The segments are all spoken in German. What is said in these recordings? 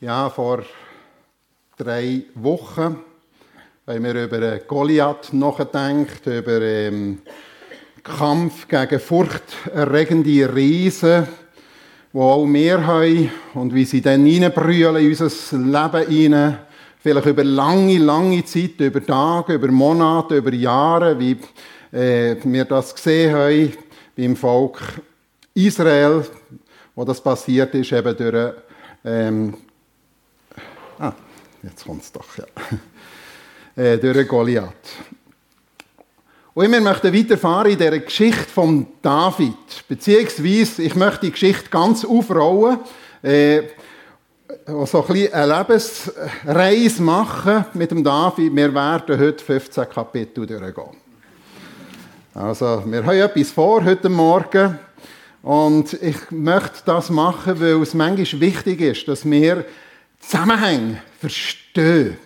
Ja, vor drei Wochen haben wir über Goliath nachgedacht, über ähm, Kampf gegen furchterregende Riesen, wo auch wir haben und wie sie dann reinbrüllen in unser Leben hinein. Vielleicht über lange, lange Zeit, über Tage, über Monate, über Jahre, wie äh, wir das gesehen haben beim Volk Israel, wo das passiert ist, eben durch ähm, Ah, jetzt kommt es doch, ja. Äh, durch Goliath. Und wir möchten weiterfahren in dieser Geschichte von David. Beziehungsweise, ich möchte die Geschichte ganz aufrollen, äh, so ein bisschen eine Lebensreise machen mit dem David. Wir werden heute 15 Kapitel durchgehen. Also, wir haben etwas vor heute Morgen. Und ich möchte das machen, weil es manchmal wichtig ist, dass wir Zusammenhänge verstehen.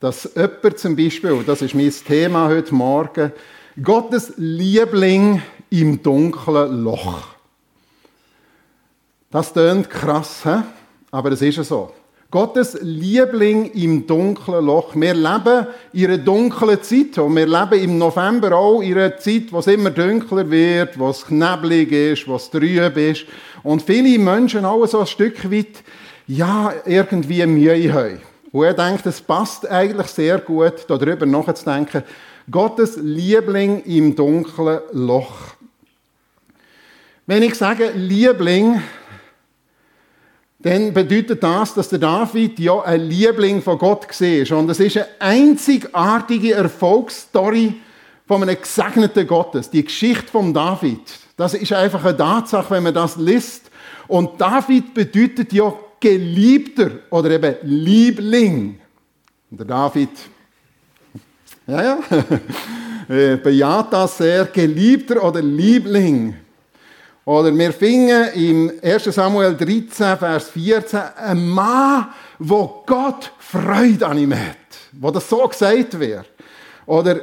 Dass jemand zum Beispiel, das ist mein Thema heute Morgen, Gottes Liebling im dunklen Loch. Das klingt krass, he? aber es ist so. Gottes Liebling im dunklen Loch. Wir leben in einer dunklen Zeit und wir leben im November auch in einer Zeit, wo es immer dunkler wird, wo es kneblig ist, wo es trüb ist und viele Menschen auch so ein Stück weit ja, irgendwie Mühe haben. Und er denkt, es passt eigentlich sehr gut, darüber nachzudenken. Gottes Liebling im dunklen Loch. Wenn ich sage Liebling, dann bedeutet das, dass der David ja ein Liebling von Gott war. Und es ist eine einzigartige Erfolgsstory von einem gesegneten Gottes. Die Geschichte von David. Das ist einfach eine Tatsache, wenn man das liest. Und David bedeutet ja Geliebter oder eben Liebling. Und der David, ja, ja, äh, bejaht das sehr, Geliebter oder Liebling. Oder wir finden im 1. Samuel 13, Vers 14, ein Mann, wo Gott Freude an ihm hat. Wo das so gesagt wird. Oder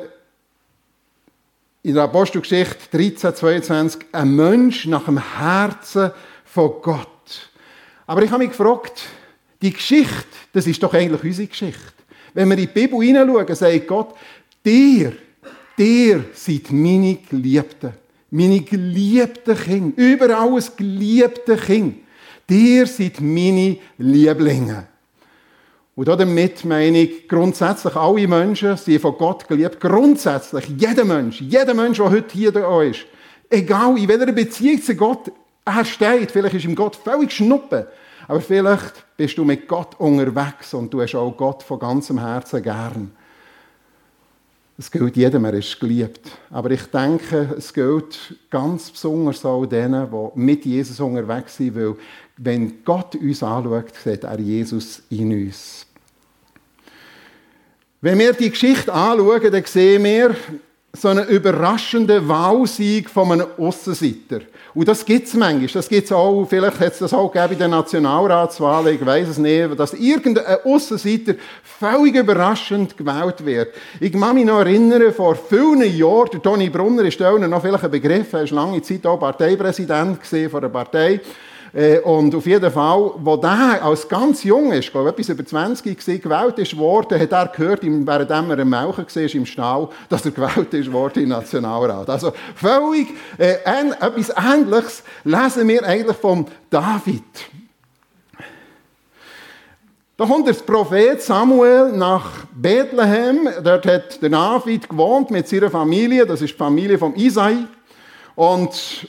in der Apostelgeschichte 13, 22, ein Mensch nach dem Herzen von Gott. Aber ich habe mich gefragt, die Geschichte, das ist doch eigentlich unsere Geschichte. Wenn wir in die Bibel hineinschauen, sagt Gott, dir, dir seid meine Geliebten. Meine geliebten Kinder. Über alles geliebte Kinder. Dir seid meine Lieblinge. Und damit meine ich grundsätzlich alle Menschen sind von Gott geliebt. Grundsätzlich jeder Mensch, jeder Mensch, der heute hier da ist, egal in welcher Beziehung zu Gott er steht, vielleicht ist ihm Gott völlig schnuppe, aber vielleicht bist du mit Gott unterwegs und du hast auch Gott von ganzem Herzen gern. Es gilt jedem, er ist geliebt. Aber ich denke, es gilt ganz besonders auch denen, die mit Jesus unterwegs sind, weil wenn Gott uns anschaut, sieht er Jesus in uns. Wenn wir die Geschichte anschauen, dann sehen wir so einen überraschenden Wahlsieg von einem Aussenseiter. Und das gibt es manchmal. Das gibt es auch, vielleicht hat es das auch gegeben in der Nationalratswahl, ich weiß es nicht, dass irgendein Aussenseiter völlig überraschend gewählt wird. Ich kann mich noch erinnern, vor vielen Jahren, der Toni Brunner ist da noch vielleicht ein Begriff, er war lange Zeit auch Parteipräsident von einer Partei. Äh, und auf jeden Fall, wo der als ganz jung ist, glaube etwas über 20 war, gewählt ist worden, hat er gehört, während er am Melken war im Stall, dass er gewählt ist worden im Nationalrat. Also völlig äh, etwas Ähnliches lesen wir eigentlich von David. Da kommt der Prophet Samuel nach Bethlehem. Dort hat der David gewohnt mit seiner Familie. Das ist die Familie von Isai. Und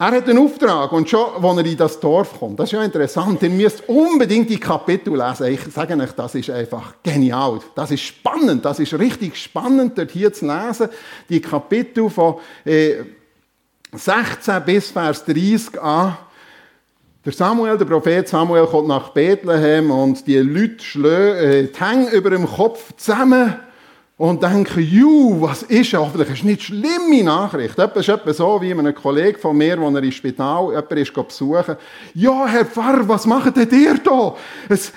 er hat einen Auftrag und schon, als er in das Dorf kommt, das ist ja interessant, ihr müsst unbedingt die Kapitel lesen. Ich sage euch, das ist einfach genial. Das ist spannend, das ist richtig spannend, dort hier zu lesen. Die Kapitel von äh, 16 bis Vers 30 an. Der Samuel, der Prophet Samuel, kommt nach Bethlehem und die Leute schlagen äh, die Hänge über dem Kopf zusammen und denken, ju, was ist hoffentlich ist nicht schlimme Nachricht. Das ist etwa so, wie ein Kollege von mir, der er im Spital jemand ist besuchen Ja, Herr Pfarrer, was macht denn ihr da?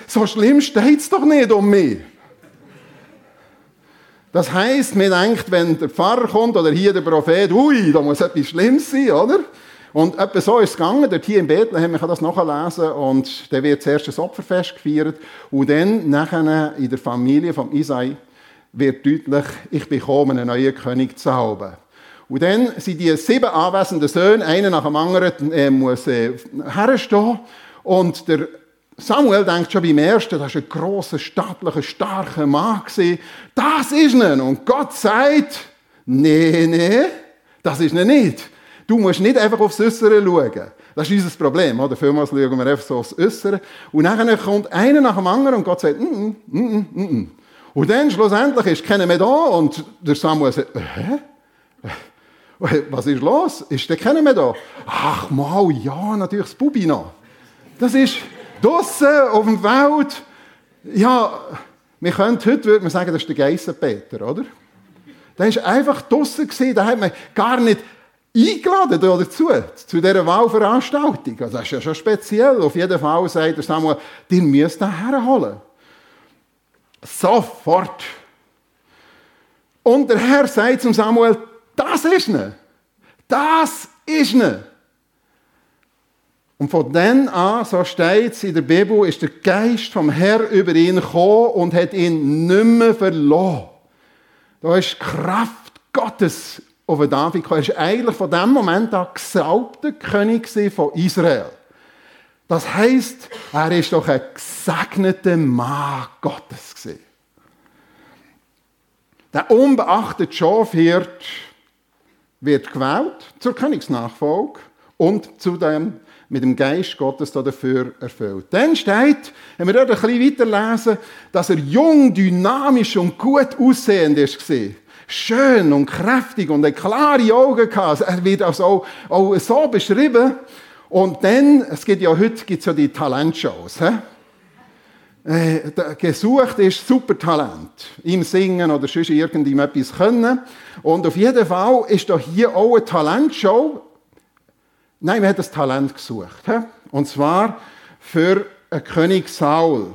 So schlimm steht es doch nicht um mich. Das heisst, man denkt, wenn der Pfarrer kommt oder hier der Prophet, ui, da muss etwas Schlimmes sein, oder? Und etwa so ist es gegangen, dort hier in Bethlehem, ich kann das nachlesen, und dann wird zuerst ein Opferfest gefeiert, und dann nachher in der Familie von Isai wird deutlich, ich bekomme einen neuen König zu haben. Und dann sind die sieben anwesenden Söhne, einer nach dem anderen, äh, muss äh, herstehen, und der Samuel denkt schon beim ersten, das war ein grosser, stattlicher, starker Mann. Das ist er. Und Gott sagt, nee, nee, das ist er nicht. Du musst nicht einfach aufs Äußere schauen. Das ist unser Problem. Oder? Vielmals schauen wir einfach so aufs Äußere. Und dann kommt einer nach dem anderen und Gott sagt, mm, mm, mm, mm, mm. Und dann schlussendlich ist keiner mehr da und der Samuel sagt, hä? Was ist los? Ist der keiner mehr da? Ach mal, ja, natürlich das Bubi noch. Das ist draussen auf dem Feld. Ja, wir können, heute würde man sagen, das ist der Geissenpeter, oder? Der war einfach draussen, da hat man gar nicht eingeladen dazu, zu dieser Wahlveranstaltung. Also das ist ja schon speziell. Auf jeden Fall sagt er Samuel, ihr müsst ihn herholen. Sofort. Und der Herr sagt zum Samuel, das ist ne. Das ist ne. Und von dann an, so steht es in der Bibel, ist der Geist vom Herr über ihn gekommen und hat ihn nicht mehr verloren. Da ist Kraft Gottes auf David gekommen. Er ist eigentlich von dem Moment an gesalbter König von Israel. Das heisst, er ist doch ein gesegneter Mann Gottes gewesen. Der unbeachtete Schafhirt wird gewählt zur Königsnachfolge und zudem mit dem Geist Gottes dafür erfüllt. Dann steht, wenn wir dort ein bisschen weiterlesen, dass er jung, dynamisch und gut aussehend ist schön und kräftig und eine klare Augen gehabt. Er wird also auch, auch so beschrieben. Und dann, es gibt ja heute gibt's ja die Talentshows. He? Äh, gesucht ist Supertalent. Im Singen oder sonst irgendetwas können. Und auf jeden Fall ist da hier auch eine Talentshow. Nein, wir haben das Talent gesucht. Und zwar für einen König Saul.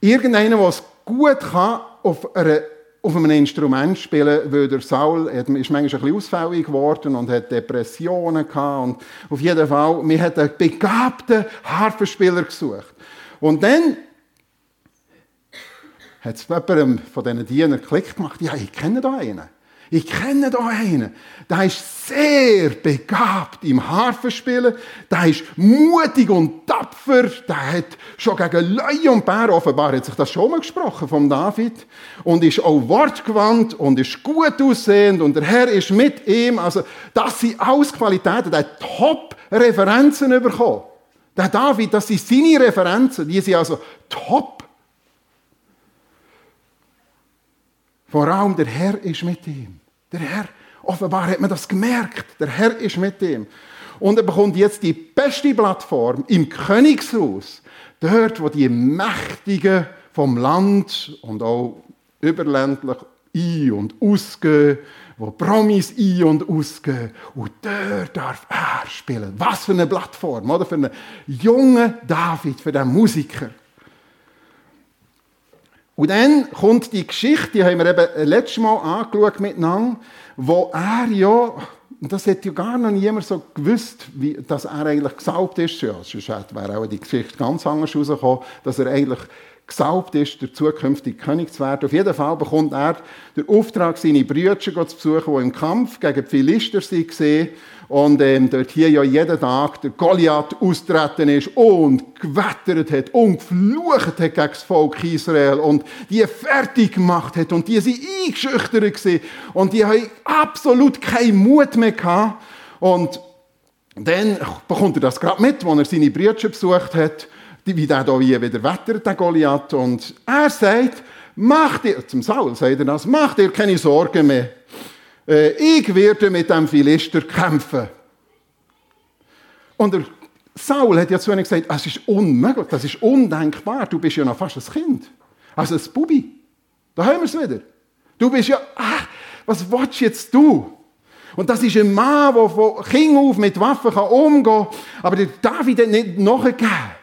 Irgendeiner, der es gut kann, auf einer auf einem Instrument spielen, weil der Saul ist manchmal ein bisschen ausfällig geworden und hat Depressionen gehabt. Und auf jeden Fall, wir hat einen begabten Harfenspieler gesucht. Und dann hat es jemandem von diesen Dienern Klick gemacht, ja, ich kenne da einen. Ich kenne da einen, der ist sehr begabt im Harfenspielen, der ist mutig und tapfer, der hat schon gegen Löwe und Bär, offenbar hat sich das schon mal gesprochen vom David, und ist auch wortgewandt und ist gut aussehend. Und der Herr ist mit ihm, also das sind alles Qualitäten, der hat Top-Referenzen bekommen. Der David, das sind seine Referenzen, die sind also top. Vor allem der Herr ist mit ihm. Der Herr, offenbar hat man das gemerkt. Der Herr ist mit ihm. Und er bekommt jetzt die beste Plattform im Königshaus. Dort, wo die Mächtigen vom Land und auch überländlich ein- und ausgehen, wo Promis ein- und ausgehen. Und dort darf er spielen. Was für eine Plattform, oder? Für einen jungen David, für den Musiker. Und dann kommt die Geschichte, die haben wir eben letztes Mal angeschaut miteinander, wo er ja, das hätte ja gar noch niemand so gewusst, wie, dass er eigentlich gesaubt ist. Ja, sonst wäre auch die Geschichte ganz anders rausgekommen, dass er eigentlich gesaubt ist, der zukünftige König zu werden. Auf jeden Fall bekommt er den Auftrag, seine Brüder zu besuchen, die im Kampf gegen die Philister waren und ähm, dort hier ja jeden Tag der Goliath austreten ist und gewettert hat und geflucht hat gegen das Volk Israel und die fertig gemacht hat und die sind eingeschüchtert gewesen und die haben absolut keinen Mut mehr gehabt. Und dann bekommt er das gerade mit, als er seine Brüder besucht hat, wie der hier wieder wettert, der Goliath und er sagt, mach dir, zum Saul sagt er das, mach dir keine Sorgen mehr äh, ich werde mit dem Philister kämpfen. Und der Saul hat ja zu ihnen gesagt, es ist unmöglich, das ist undenkbar, du bist ja noch fast ein Kind. Also ein Bubi. Da haben wir es wieder. Du bist ja, ah, was willst jetzt du? Und das ist ein Mann, der von Kind auf mit Waffen umgehen kann. Aber der David hat nicht nachgegeben.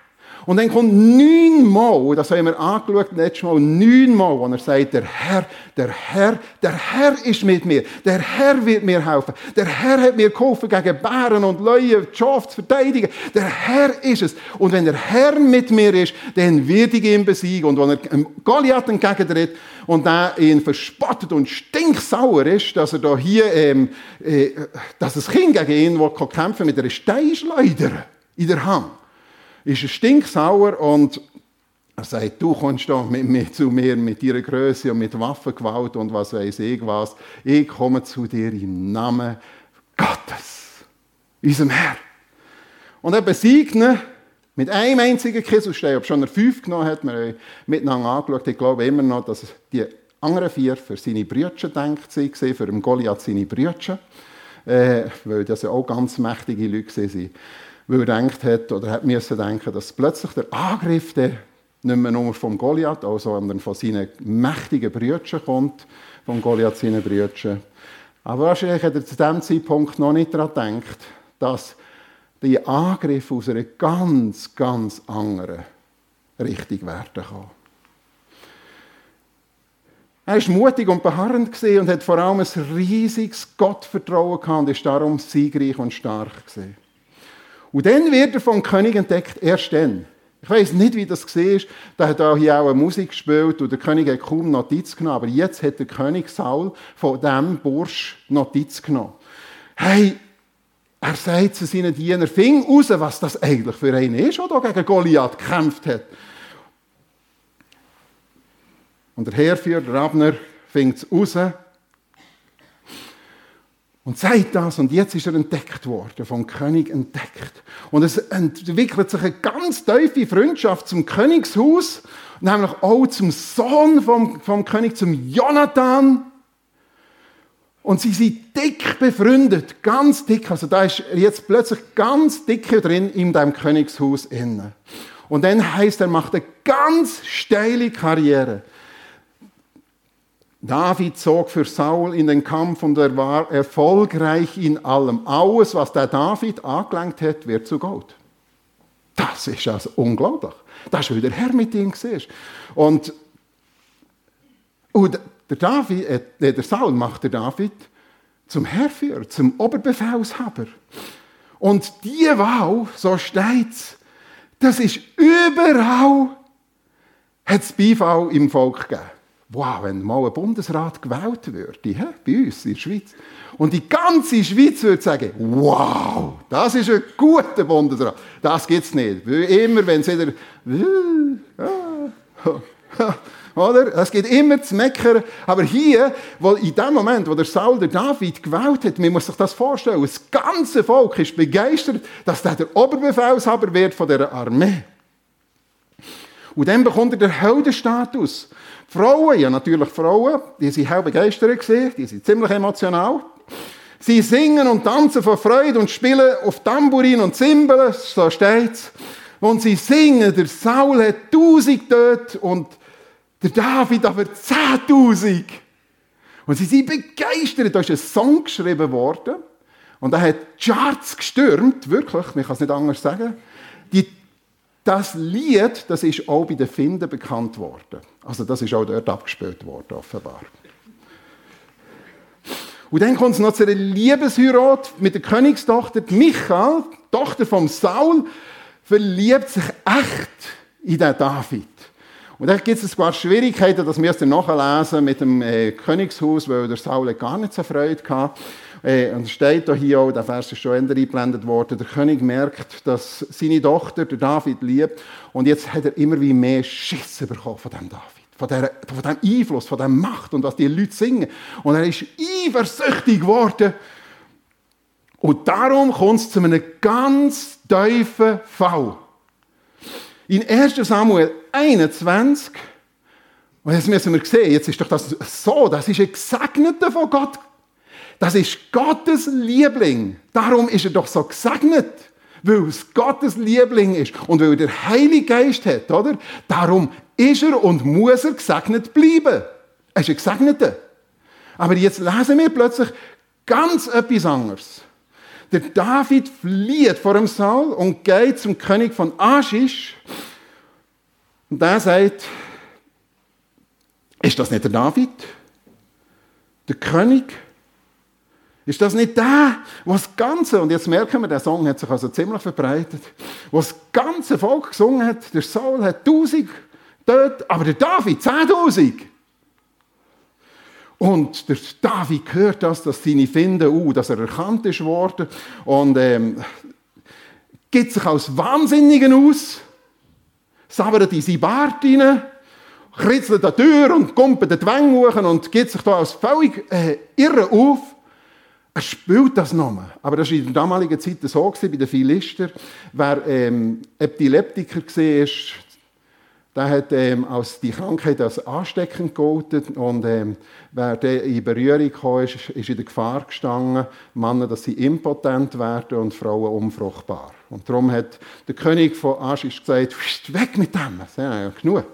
Und dann kommt neunmal, das haben wir angeschaut, letztes Mal, neunmal, wo er sagt, der Herr, der Herr, der Herr ist mit mir. Der Herr wird mir helfen. Der Herr hat mir geholfen, gegen Bären und Löwen die Schafe zu verteidigen. Der Herr ist es. Und wenn der Herr mit mir ist, dann wird ich ihn besiegen. Und wenn er Goliath entgegentritt und der ihn verspottet und stinksauer ist, dass er da hier, ähm, äh, dass es Kind gegen ihn will, kämpfen mit einer Steinschleuder in der Hand ist er stinksauer und er sagt, du kommst doch mit mir zu mir mit deiner Größe und mit Waffengewalt und was weiß ich was. Ich komme zu dir im Namen Gottes, unserem Herr. Und er besiegt mit einem einzigen Kieselstein. Ob schon er fünf genommen hat, wir haben miteinander angeschaut. Ich glaube immer noch, dass die anderen vier für seine Brüder denkt sie, für Goliath seine Brüder, äh, weil das ja auch ganz mächtige Leute waren weil er gedacht hat oder hat müssen denken, dass plötzlich der Angriff der nicht mehr nur vom Goliath, sondern von seinen mächtigen Brüdern kommt, von Goliath seinen Brüdern. Aber wahrscheinlich hat er zu diesem Zeitpunkt noch nicht daran gedacht, dass die Angriffe aus einer ganz, ganz anderen Richtung werden kann. Er war mutig und beharrend und hat vor allem ein riesiges Gottvertrauen gehabt und ist darum siegreich und stark gewesen. Und dann wird er vom König entdeckt, erst dann. Ich weiß nicht, wie das war. Da hat er hier auch eine Musik gespielt und der König hat kaum Notiz genommen. Aber jetzt hat der König Saul von diesem Bursch Notiz genommen. Hey, er sagt zu seinen Dienern, fing raus, was das eigentlich für einen ist, der gegen Goliath gekämpft hat. Und der Heerführer, der Abner, fing es raus und sagt das, und jetzt ist er entdeckt worden, vom König entdeckt. Und es entwickelt sich eine ganz tiefe Freundschaft zum Königshaus, nämlich auch zum Sohn vom, vom König, zum Jonathan. Und sie sind dick befreundet, ganz dick. Also da ist jetzt plötzlich ganz dicke drin in dem Königshaus inne. Und dann heißt er macht eine ganz steile Karriere. David zog für Saul in den Kampf und er war erfolgreich in allem. Alles, was der David angelenkt hat, wird zu Gold. Das ist also unglaublich. Das ist, weil der Herr mit ihm war. Und, und der, David, äh, der Saul macht der David zum Herrführer, zum Oberbefehlshaber. Und die Wahl, so steht es, das ist überall, hat es Beifall im Volk gegeben wow, wenn mal ein Bundesrat gewählt würde, he, bei uns in der Schweiz, und die ganze Schweiz würde sagen, wow, das ist ein guter Bundesrat. Das gibt es nicht. Immer, wenn es wieder, oder? Es geht immer zu meckern. Aber hier, wo in dem Moment, wo der Saul der David gewählt hat, man muss sich das vorstellen, das ganze Volk ist begeistert, dass der der Oberbefehlshaber wird von der Armee. Und dann bekommt er den Heldenstatus. Frauen, ja natürlich Frauen, die sind hell begeistert gewesen, die sind ziemlich emotional. Sie singen und tanzen vor Freude und spielen auf Tambourin und Zimbeln, so steht's. Und sie singen, der Saul hat tausend dort und der David aber zehntausend. Und sie sind begeistert. Da ist ein Song geschrieben worden. Und er hat Charts gestürmt, wirklich, man kann es nicht anders sagen. Die das Lied, das ist auch bei den Finden bekannt worden. Also das ist auch dort abgespielt worden, offenbar. Und dann kommt es noch zu einer Liebesheirat mit der Königstochter. Michael, Tochter von Saul, verliebt sich echt in den David. Und da gibt es ein paar Schwierigkeiten, das müsst ihr nachlesen mit dem äh, Königshaus, weil der Saul gar nicht so Freude hatte. Äh, und es steht da hier auch, der Vers ist schon eingeblendet worden, der König merkt, dass seine Tochter, der David, liebt und jetzt hat er immer wie mehr Schiss bekommen von dem David. Von, der, von dem Einfluss, von der Macht und was die Leute singen. Und er ist eifersüchtig geworden. Und darum kommt es zu einem ganz tiefen Fall. In 1 Samuel 21, und jetzt müssen wir sehen, jetzt ist doch das so, das ist ein Gesegneter von Gott das ist Gottes Liebling. Darum ist er doch so gesegnet. Weil es Gottes Liebling ist und weil er den Heiligen Geist hat, oder? Darum ist er und muss er gesegnet bleiben. Er ist ein Gesegneter. Aber jetzt lesen wir plötzlich ganz etwas anderes. Der David flieht vor dem Saul und geht zum König von Aschisch Und der sagt, ist das nicht der David? Der König? Ist das nicht der, was das Ganze, und jetzt merken wir, der Song hat sich also ziemlich verbreitet, was das ganze Volk gesungen hat, der Saul hat tausend dort, aber der David zehntausend. Und der David hört das, dass seine Finden, uh, dass er erkannt ist worden und ähm, gibt sich als Wahnsinnigen aus, sabbert in seinen Bart rein, kritzelt an die Tür und kommt den Wänge hoch und gibt sich da als völlig äh, irre auf. Er spielt das nochmal. Aber das war in der damaligen Zeit so, bei den Philister. Wer ähm, Epileptiker war, der hat ähm, als die Krankheit als ansteckend gegolten und ähm, wer der in Berührung kam, ist, ist in der Gefahr gestanden, Männer, dass sie impotent werden und Frauen unfruchtbar. Und darum hat der König von Aschisch gesagt, weg mit dem, das ist ja genug.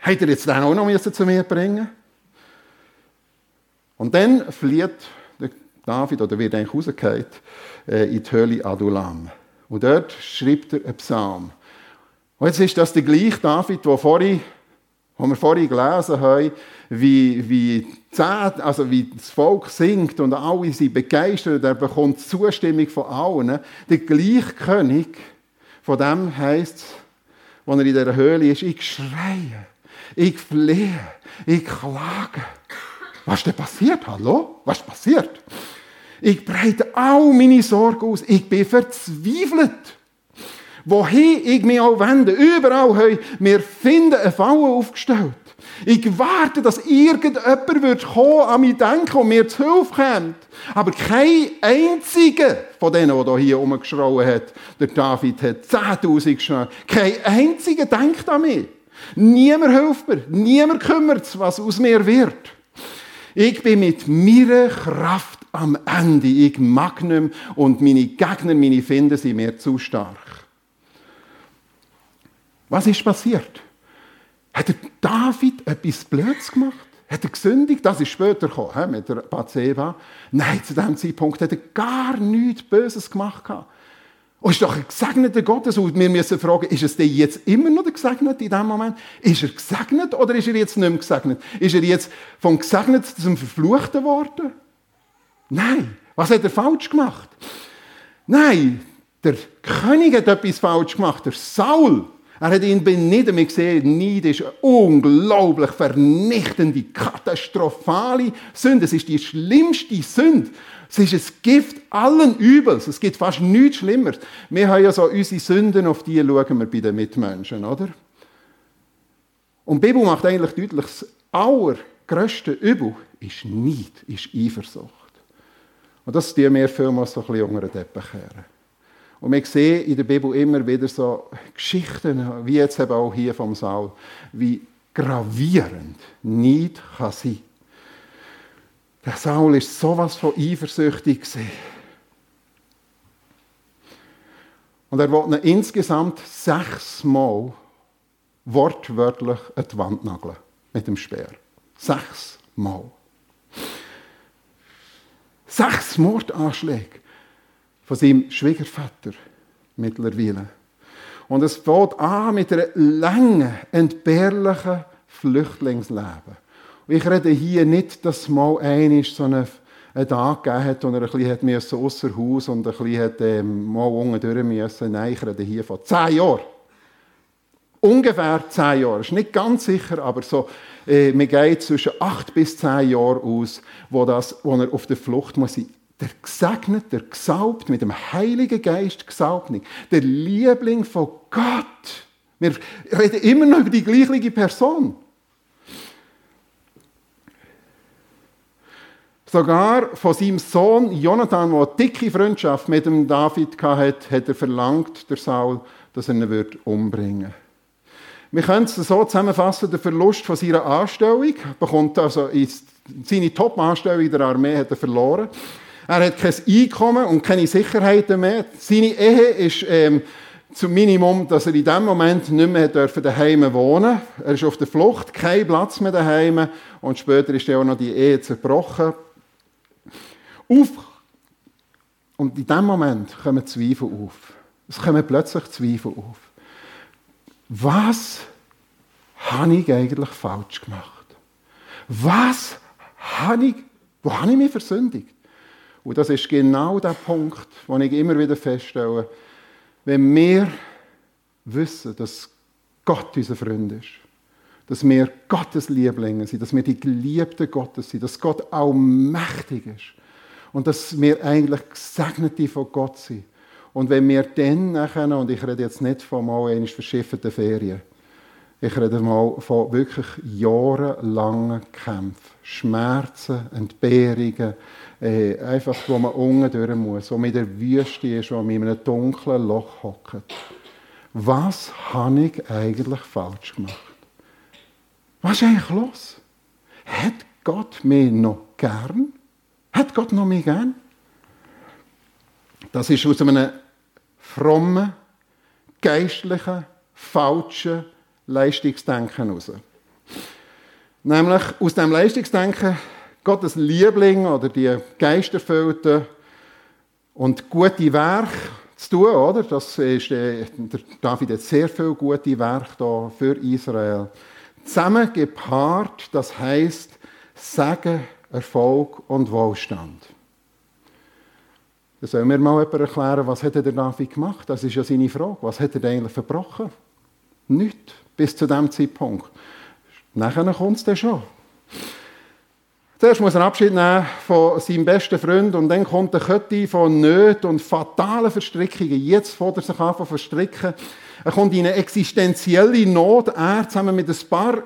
Hat er jetzt den auch noch zu mir bringen Und dann flieht David, oder wird eigentlich rausgefallen, äh, in die Höhle Adulam. Und dort schreibt er einen Psalm. Und jetzt ist das der gleiche David, der vorhin, wo wir vorhin gelesen haben, wie, wie, also wie das Volk singt und alle sind begeistert, er bekommt Zustimmung von allen. Der gleiche König, von dem heisst es, als er in dieser Höhle ist, ich schreie, ich flehe, ich klage. Was ist denn passiert? Hallo? Was ist passiert? Ich breite all meine Sorgen aus. Ich bin verzweifelt wohin ich mich auch wende, überall haben wir finden eine Falle aufgestellt. Ich warte, dass irgendjemand wird kommen, an mich denken und mir zu Hilfe kommt. Aber kein einziger von denen, der hier rumgeschrauen hat, der David hat 10.000 geschrien, kein einziger denkt an mich. Niemand hilft mir, niemand kümmert sich, was aus mir wird. Ich bin mit meiner Kraft am Ende. Ich mag nicht mehr und meine Gegner, meine Finden sind mir zu stark. Was ist passiert? Hat der David etwas Blödes gemacht? Hat er gesündigt? Das ist später gekommen, mit der Bathseba. Nein, zu diesem Zeitpunkt hat er gar nichts Böses gemacht. Und ist doch ein gesegneter Gottes. Und wir müssen fragen, ist es denn jetzt immer noch der Gesegnete in diesem Moment? Ist er gesegnet oder ist er jetzt nicht mehr gesegnet? Ist er jetzt vom Gesegneten zum Verfluchten worden? Nein. Was hat er falsch gemacht? Nein, der König hat etwas falsch gemacht. Der Saul er hat ihn beneden. Wir sehen, Neid ist eine unglaublich vernichtende, katastrophale Sünde. Es ist die schlimmste Sünde. Es ist ein Gift allen Übels. Es gibt fast nichts Schlimmeres. Wir haben ja so unsere Sünden, auf die schauen wir bei den Mitmenschen, oder? Und die Bibel macht eigentlich deutlich, das allergrößte Übel ist Neid, ist Eifersucht. Und das tun wir vielmals so ein bisschen unter den Teppich kehren. Und wir sehen in der Bibel immer wieder so Geschichten, wie jetzt eben auch hier vom Saul, wie gravierend Neid kann sein. Der Saul ist sowas von eifersüchtig. Und er wollte insgesamt sechsmal wortwörtlich an die Wand nageln mit dem Speer. Sechsmal. Sechs Mordanschläge von seinem Schwiegervater mittlerweile. Und es fängt an mit einem langen, entbehrlichen Flüchtlingsleben. Und ich rede hier nicht, dass mal einer so einen, einen Tag gegeben hat, wo er ein bisschen musste, ausser Haus und ein bisschen hat, ähm, mal unten durch müssen. Nein, ich rede hier von zehn Jahren. Ungefähr zehn Jahre. Ist nicht ganz sicher, aber so, äh, man geht zwischen acht bis zehn Jahren aus, wo, das, wo er auf der Flucht muss sein der gesegnet, der gesaubt, mit dem Heiligen Geist gesaubt, der Liebling von Gott. Wir reden immer noch über die gleiche Person. Sogar von seinem Sohn Jonathan, der eine dicke Freundschaft mit dem David hatte, hat er verlangt, der Saul, dass er ihn umbringen würde. Wir können es so zusammenfassen, der Verlust von seiner Anstellung, bekommt also seine Top-Anstellung in der Armee hat er verloren. Er hat kein Einkommen und keine Sicherheiten mehr. Seine Ehe ist ähm, zum Minimum, dass er in dem Moment nicht mehr daheim wohnen Er ist auf der Flucht, kein Platz mehr daheim und später ist auch noch die Ehe zerbrochen. Auf und in dem Moment kommen Zweifel auf. Es kommen plötzlich Zweifel auf. was habe ich eigentlich falsch gemacht? Was habe ich, wo habe ich mich versündigt? Und das ist genau der Punkt, den ich immer wieder feststelle. Wenn wir wissen, dass Gott unser Freund ist, dass wir Gottes Lieblinge sind, dass wir die Geliebten Gottes sind, dass Gott allmächtig ist und dass wir eigentlich Gesegnete von Gott sind. Und wenn wir dann nachher, und ich rede jetzt nicht von mal einer verschifften Ferien, ich rede mal von wirklich jahrelangen Kämpfen, Schmerzen, Entbehrungen, äh, einfach, wo man unten durch muss, wo man in der Wüste ist, wo man in einem dunklen Loch hockt. Was habe ich eigentlich falsch gemacht? Was ist eigentlich los? Hat Gott mich noch gern? Hat Gott noch mich gern? Das ist aus einem frommen, geistlichen, falschen Leistungsdenken heraus. Nämlich aus dem Leistungsdenken Gottes Liebling oder die Geisterfüllten und gute Werke zu tun, oder? Das ist, äh, David hat sehr viel gute Werke da für Israel. Zusammen gepaart, das heißt Segen, Erfolg und Wohlstand. Da soll mir mal jemand erklären, was hat der David gemacht? Das ist ja seine Frage. Was hat er eigentlich verbrochen? Nichts. Bis zu diesem Zeitpunkt. Nachher kommt es dann schon. Zuerst muss er Abschied nehmen von seinem besten Freund und dann kommt eine Kette von Nöten und fatalen Verstrickungen. Jetzt fährt er sich an zu verstricken. Er kommt in eine existenzielle Not, er zusammen mit ein paar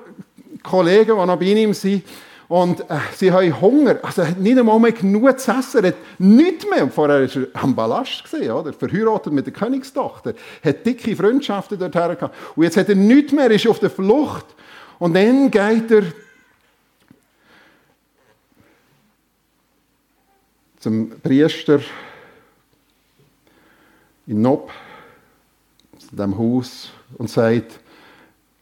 Kollegen, die noch bei ihm sind. Und äh, sie haben Hunger. Also hat nicht einmal mehr genug zu essen. Hat nichts mehr. Und vorher war er am Ballast, gewesen, oder? verheiratet mit der Königstochter. Er hat dicke Freundschaften dorthin gehabt. Und jetzt hat er nichts mehr, ist auf der Flucht. Und dann geht er zum Priester in Nob, zu dem Haus, und sagt,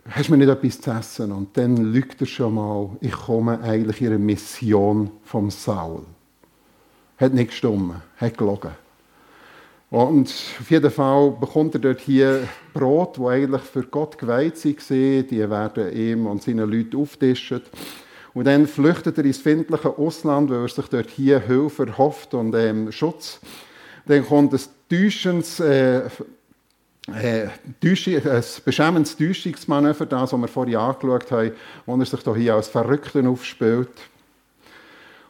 hast du mir nicht etwas zu essen? Und dann lügt er schon mal, ich komme eigentlich eine Mission vom Saul. Hat nicht gestimmt, hat gelogen. Und auf jeden Fall bekommt er dort hier Brot, wo eigentlich für Gott geweiht war. Die werden ihm und seinen Leuten auftischen. Und dann flüchtet er ins findliche Ausland, weil er sich dort hier Hilfe erhofft und ähm, Schutz. Dann kommt ein täuschendes, äh, äh, ein beschämendes Täuschungsmanöver, das, wir vorhin angeschaut haben, wo er sich hier als Verrückten aufspielt.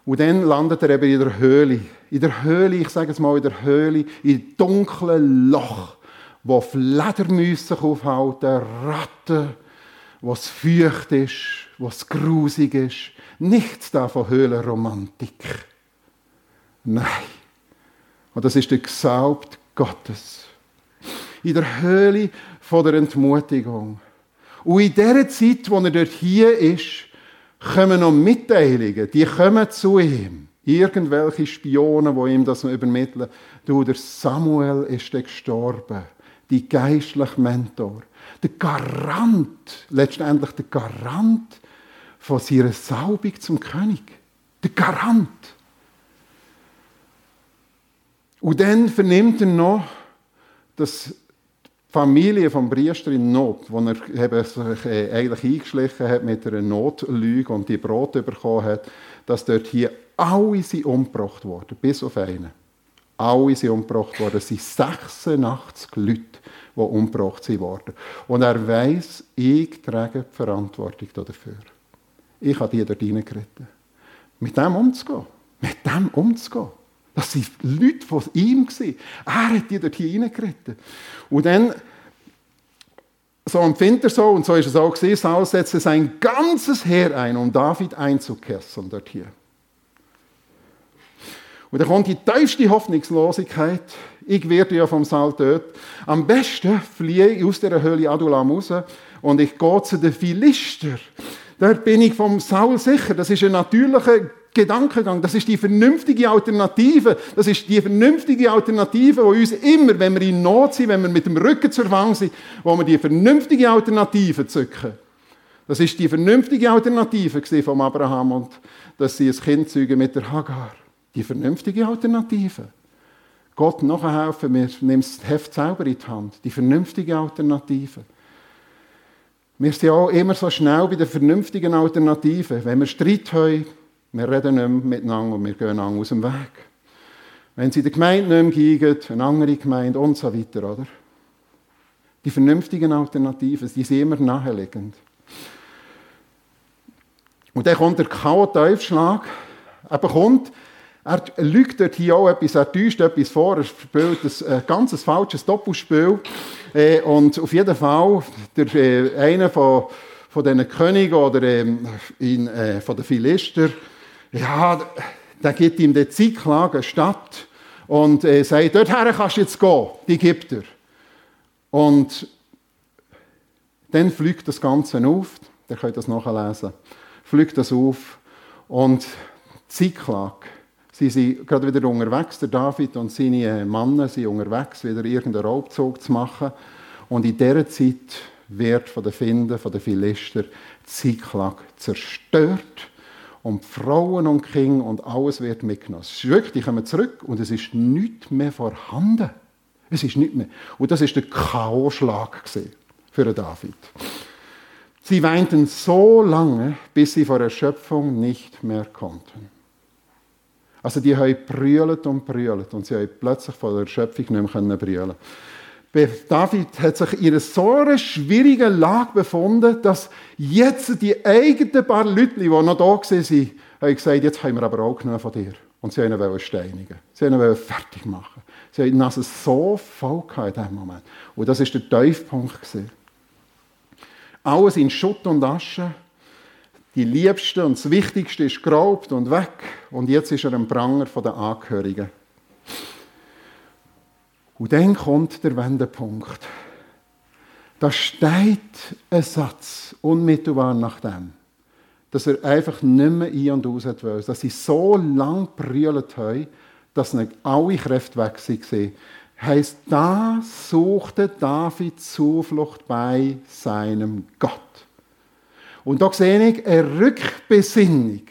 Und dann landet er eben in der Höhle. In der Höhle, ich sage es mal, in der Höhle, in dunklen Loch, wo Fledermäuse sich aufhalten, Ratten, wo es feucht ist, was grusig ist. Nichts da von Höhlenromantik. Nein. Und das ist der Gesaubt Gottes. In der Höhle der Entmutigung. Und in der Zeit, wo er dort hier ist, kommen noch Mitteilungen, die kommen zu ihm. Irgendwelche Spionen, die ihm das übermitteln. Du, der Samuel ist gestorben. Die geistliche Mentor. Der Garant, letztendlich der Garant von seiner Salbung zum König. Der Garant. Und dann vernimmt er noch, dass Familie vom Priester in Not, wo er sich äh, eigentlich eingeschlichen hat mit einer Notlüge und die Brot bekommen hat, dass dort hier alle sind umgebracht worden, bis auf einen. Alle sind umgebracht worden. Es sind 86 Leute, die umgebracht worden. Und er weiß, ich trage die Verantwortung dafür. Ich habe die dort reingeritten. Mit dem umzugehen. Mit dem umzugehen. Das waren Leute von ihm. Er hat die dort hier reingeritten. Und dann, so empfindet er so, und so ist es auch gewesen, Saul setzte sein ganzes Heer ein, um David einzukesseln dort hier. Und dann kommt die tiefste Hoffnungslosigkeit. Ich werde ja vom Saul töten. Am besten fliehe ich aus der Höhle Adulam raus und ich gehe zu den Philister. Dort bin ich vom Saul sicher. Das ist ein natürlicher Gedankengang. Das ist die vernünftige Alternative. Das ist die vernünftige Alternative, die uns immer, wenn wir in Not sind, wenn wir mit dem Rücken zur Wand sind, wo wir die vernünftige Alternative zücken. Das ist die vernünftige Alternative von Abraham und dass sie ein Kind zeugen mit der Hagar. Die vernünftige Alternative. Gott nachhelfen, wir nehmen das Heft selber in die Hand. Die vernünftige Alternative. Wir sind auch immer so schnell bei den vernünftigen Alternativen. Wenn wir Streit haben, wir reden nicht mehr miteinander und wir gehen aus dem Weg. Wenn sie in der Gemeinde nicht mehr gehen, eine andere Gemeinde und so weiter, oder? Die vernünftigen Alternativen, die sind immer naheliegend. Und dann kommt der K.O.-Teufschlag. Er bekommt, er lügt dort hier auch etwas, er täuscht etwas vor, er spielt ein äh, ganz falsches Doppelspiel. Äh, und auf jeden Fall, der, äh, einer von, von diesen Königen oder ähm, in, äh, von den Philister, ja, der gibt ihm den Ziklag, eine Stadt, und äh, sagt, dorthin kannst du jetzt gehen, die gibt er. Und dann fliegt das Ganze auf, ihr könnt das nachlesen, fliegt das auf und Ziklag, sie sind gerade wieder unterwegs, der David und seine Männer sind unterwegs, wieder irgendeinen Raubzug zu machen und in dieser Zeit wird von den Finden, von den Philister Ziklag zerstört und Frauen und Kinder und alles wird mitgenommen. Es ist wirklich, die kommen zurück und es ist nichts mehr vorhanden. Es ist nicht mehr. Und das ist der K.O.-Schlag für David. Sie weinten so lange, bis sie vor Erschöpfung nicht mehr konnten. Also die haben brüllt und brüllt und sie haben plötzlich vor der Erschöpfung nicht mehr brüllen David hat sich in so einer schwierigen Lage befunden, dass jetzt die eigenen paar Leute, die noch da waren, haben gesagt, jetzt haben wir aber auch genug von dir. Und sie wollten ihn steinigen. Sie wollten ihn fertig machen. Sie hatten Nase so voll in diesem Moment. Und das war der Tiefpunkt. Alles in Schutt und Asche. Die Liebste und das Wichtigste ist geraubt und weg. Und jetzt ist er ein Pranger der Angehörigen. Und dann kommt der Wendepunkt. Da steht ein Satz unmittelbar nach dem, dass er einfach nicht mehr ein- und aus hat wollen, dass sie so lang brüllt haben, dass nicht alle Kräfte weg waren. Heißt, da suchte David Zuflucht bei seinem Gott. Und da sehe ich eine Rückbesinnung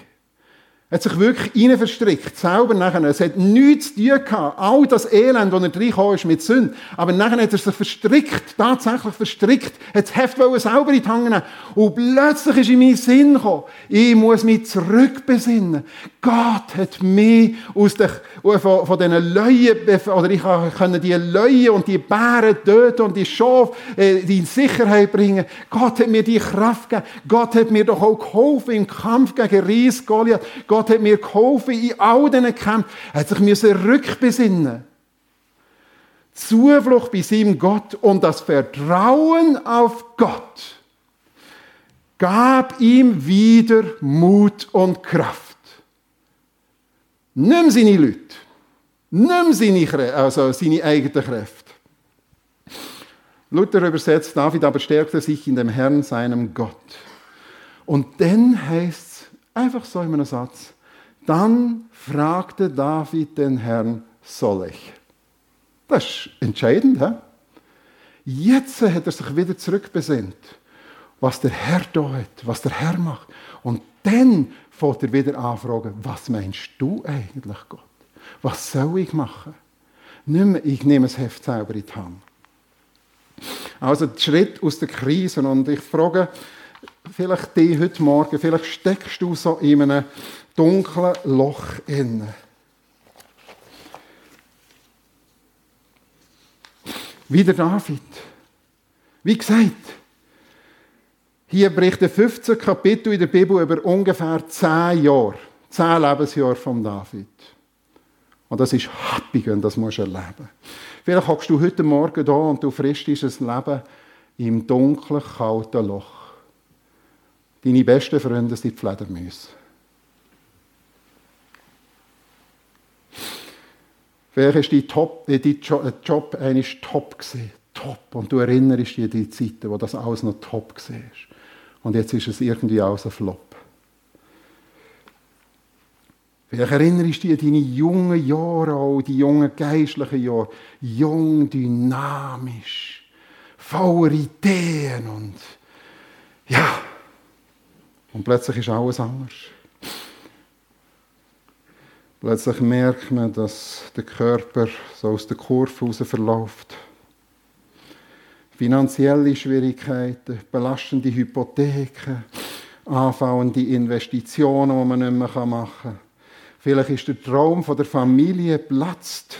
er hat sich wirklich rein verstrickt, selber nachher. Es hat nichts zu tun gehabt. All das Elend, das er reingekommen ist mit Sünde. Aber nachher hat er sich verstrickt, tatsächlich verstrickt, hat das Heft selber in die Hand nehmen. Und plötzlich ist in meinen Sinn gekommen, ich muss mich zurückbesinnen. Gott hat mich aus den, von, von diesen Löwen, oder ich kann die Löwen und die Bären töten und die Schafe äh, in Sicherheit bringen. Gott hat mir die Kraft gegeben. Gott hat mir doch auch geholfen im Kampf gegen Ries Goliath. Gott hat mir geholfen in all diesen Kämpfen. Er hat sich rückbesinnen. Zuflucht bei seinem Gott und das Vertrauen auf Gott gab ihm wieder Mut und Kraft. Nimm seine Leute. Nimm seine, also seine eigenen Kräfte. Luther übersetzt, David aber stärkte sich in dem Herrn, seinem Gott. Und dann heißt Einfach so in einem Satz. Dann fragte David den Herrn, soll ich? Das ist entscheidend. He? Jetzt hat er sich wieder zurückbesinnt, was der Herr hat, was der Herr macht. Und dann fängt er wieder anfragen, was meinst du eigentlich, Gott? Was soll ich machen? Nicht mehr, ich nehme das Heft selber in die Hand. Also der Schritt aus der Krise. Und ich frage, vielleicht die heute Morgen, vielleicht steckst du so in einem dunklen Loch inne. Wie der David. Wie gesagt, hier berichten 15 Kapitel in der Bibel über ungefähr 10 Jahre, 10 Lebensjahre von David. Und das ist happig, wenn das musst erleben. Vielleicht hockst du heute Morgen da und du fristest ein Leben im dunklen, kalten Loch. Deine besten Freunde sind die Fledermäuse. Vielleicht war dein, Top, äh, dein äh, Job eigentlich top. Gewesen. Top. Und du erinnerst dich an die Zeiten, wo das alles noch top war. Und jetzt ist es irgendwie alles ein Flop. Vielleicht erinnerst du dich an deine jungen Jahre, auch die jungen geistlichen Jahre. Jung, dynamisch, voller Ideen und ja, und plötzlich ist alles anders. Plötzlich merkt man, dass der Körper so aus der Kurve raus verläuft. Finanzielle Schwierigkeiten, belastende Hypotheken, anfallende Investitionen, die man nicht mehr machen kann. Vielleicht ist der Traum von der Familie platzt.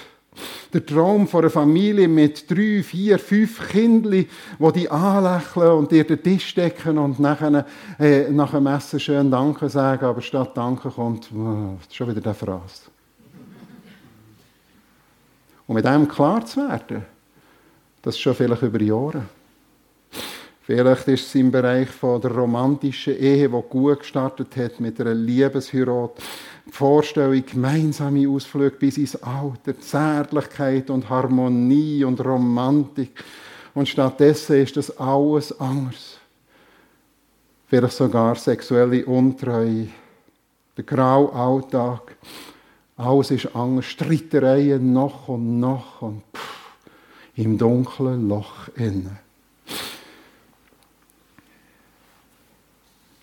Der Traum von einer Familie mit drei, vier, fünf Kindern, die die anlächeln und dir den Tisch decken und nachher, äh, nach dem Essen schön Danke sagen, aber statt Danke kommt oh, schon wieder der Phrase. Und mit dem klar zu werden, das schon vielleicht über Jahre. Vielleicht ist es im Bereich von der romantischen Ehe, die gut gestartet hat mit einer Liebesheirat. Die Vorstellung, gemeinsame Ausflüge bis ins Alter, Zärtlichkeit und Harmonie und Romantik. Und stattdessen ist das alles anders. Vielleicht sogar sexuelle Untreue, der graue Alltag. Alles ist anders. Streitereien noch und noch und pff, im dunklen Loch innen.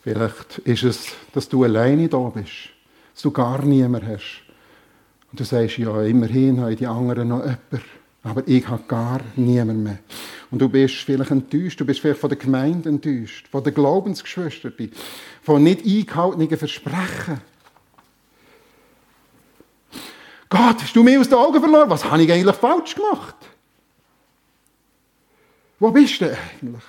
Vielleicht ist es, dass du alleine da bist, dass du gar niemand hast. Und du sagst, ja, immerhin haben die anderen noch jemanden, aber ich habe gar niemand mehr. Und du bist vielleicht enttäuscht, du bist vielleicht von der Gemeinde enttäuscht, von den Glaubensgeschwistern, von nicht eingehaltenen Versprechen. Gott, hast du mich aus den Augen verloren? Was habe ich eigentlich falsch gemacht? Wo bist du eigentlich?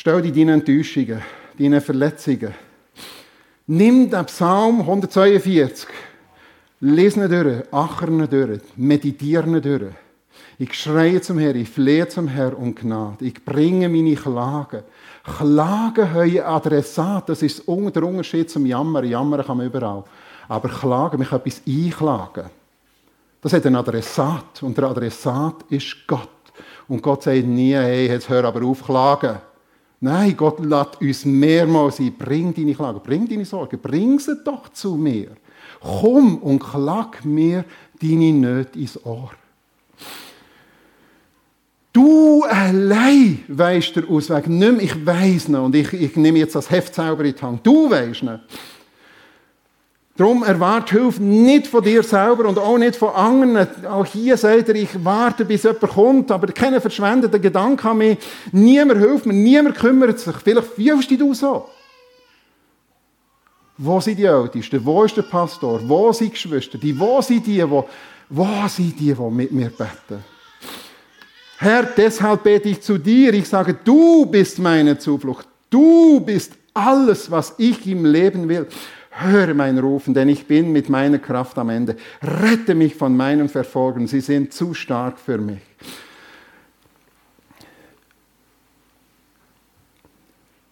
Stell dir deine Enttäuschungen, deine Verletzungen. Nimm den Psalm 142, lese ihn durch, ackern ihn durch, meditiere ihn durch. Ich schreie zum Herrn, ich flehe zum Herrn um Gnade. Ich bringe meine Klagen. Klagen haben Adressat, das ist der Unterschied zum Jammern. Jammern kann man überall. Aber Klagen, kann etwas einklagen. Das hat einen Adressat und der Adressat ist Gott. Und Gott sagt nie, hey, jetzt hör aber auf, klagen. Nein, Gott lässt uns mehrmals ein. Bring deine Klagen, bring deine Sorgen, bring sie doch zu mir. Komm und klag mir deine Nöte ins Ohr. Du allein weisst der Ausweg. Nicht mehr, ich weiss noch und ich, ich nehme jetzt das Heft selber in die Hand. Du weisst nicht. Darum erwarte Hilfe nicht von dir selber und auch nicht von anderen. Auch hier sagt er, ich warte, bis jemand kommt, aber keine verschwendeten Gedanken an mich. Niemand hilft mir, niemand kümmert sich. Vielleicht fühlst du dich so. Wo sind die Ältesten? Wo ist der Pastor? Wo sind die Geschwister? Die, wo sind die, wo, wo sind die, die mit mir beten? Herr, deshalb bete ich zu dir. Ich sage, du bist meine Zuflucht. Du bist alles, was ich im Leben will. Höre mein Rufen, denn ich bin mit meiner Kraft am Ende. Rette mich von meinen Verfolgern, sie sind zu stark für mich.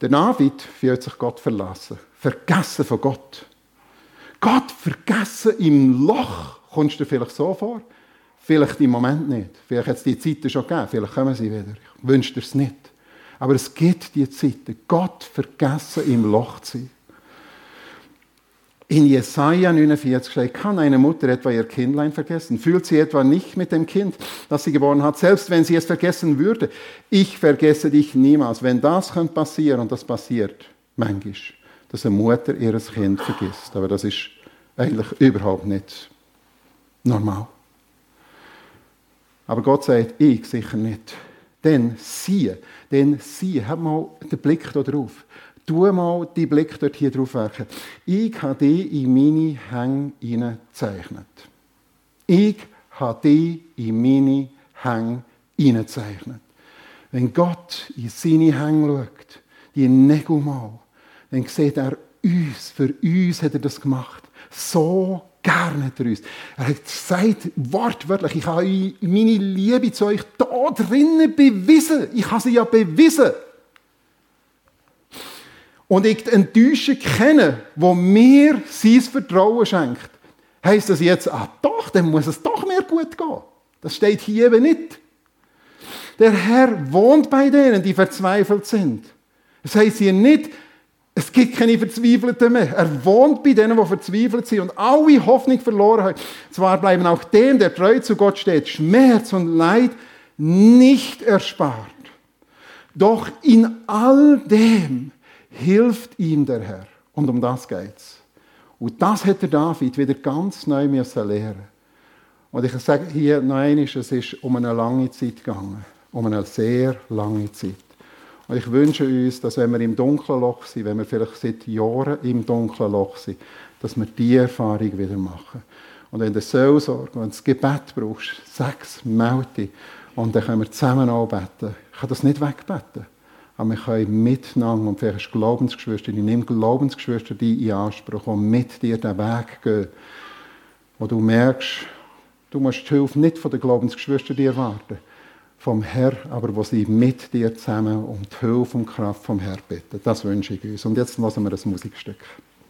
Der David fühlt sich Gott verlassen, vergessen von Gott. Gott vergessen im Loch, kommst du dir vielleicht so vor? Vielleicht im Moment nicht. Vielleicht hat es die Zeiten schon gegeben, vielleicht kommen sie wieder. Ich wünsche es nicht. Aber es gibt die Zeiten, Gott vergessen im Loch zu sein. In Jesaja 49 steht, kann eine Mutter etwa ihr Kindlein vergessen? Fühlt sie etwa nicht mit dem Kind, das sie geboren hat, selbst wenn sie es vergessen würde? Ich vergesse dich niemals. Wenn das könnte passieren, und das passiert manchmal, dass eine Mutter ihres Kind vergisst. Aber das ist eigentlich überhaupt nicht normal. Aber Gott sagt, ich sicher nicht. Denn siehe, denn siehe, hab mal den Blick da drauf. Tu mal die Blick dort hier drauf werfen. Ich habe dich in meine Hänge hineingezeichnet. Ich habe dich in meine Hänge hineingezeichnet. Wenn Gott in seine Hänge schaut, die Nägel mal, dann sieht er uns, für uns hat er das gemacht. So gerne hat er uns. Er hat gesagt, wortwörtlich, ich habe meine Liebe zu euch da drinnen bewiesen. Ich habe sie ja bewiesen und ich die Enttäuschung kenne, wo mir sein Vertrauen schenkt, heisst das jetzt, ah doch, dann muss es doch mir gut gehen. Das steht hier eben nicht. Der Herr wohnt bei denen, die verzweifelt sind. Es heisst hier nicht, es gibt keine Verzweifelten mehr. Er wohnt bei denen, die verzweifelt sind und alle Hoffnung verloren haben. Zwar bleiben auch dem, der treu zu Gott steht, Schmerz und Leid nicht erspart. Doch in all dem hilft ihm der Herr. Und um das geht's. Und das hat der David wieder ganz neu lernen Und ich sage hier noch einmal, es ist um eine lange Zeit gegangen. Um eine sehr lange Zeit. Und ich wünsche uns, dass wenn wir im dunklen Loch sind, wenn wir vielleicht seit Jahren im dunklen Loch sind, dass wir diese Erfahrung wieder machen. Und wenn du Seelsorge, wenn du das Gebet brauchst, es, melde. Und dann können wir zusammen anbeten. Ich kann das nicht wegbeten. Aber wir können miteinander, und vielleicht Glaubensgeschwister, ich nehme Glaubensgeschwister die in Anspruch und mit dir den Weg gehen, wo du merkst, du musst die Hilfe nicht von den Glaubensgeschwistern erwarten, vom Herr, aber wo sie mit dir zusammen um die Hilfe und Kraft vom Herrn bitten. Das wünsche ich uns. Und jetzt lassen wir ein Musikstück.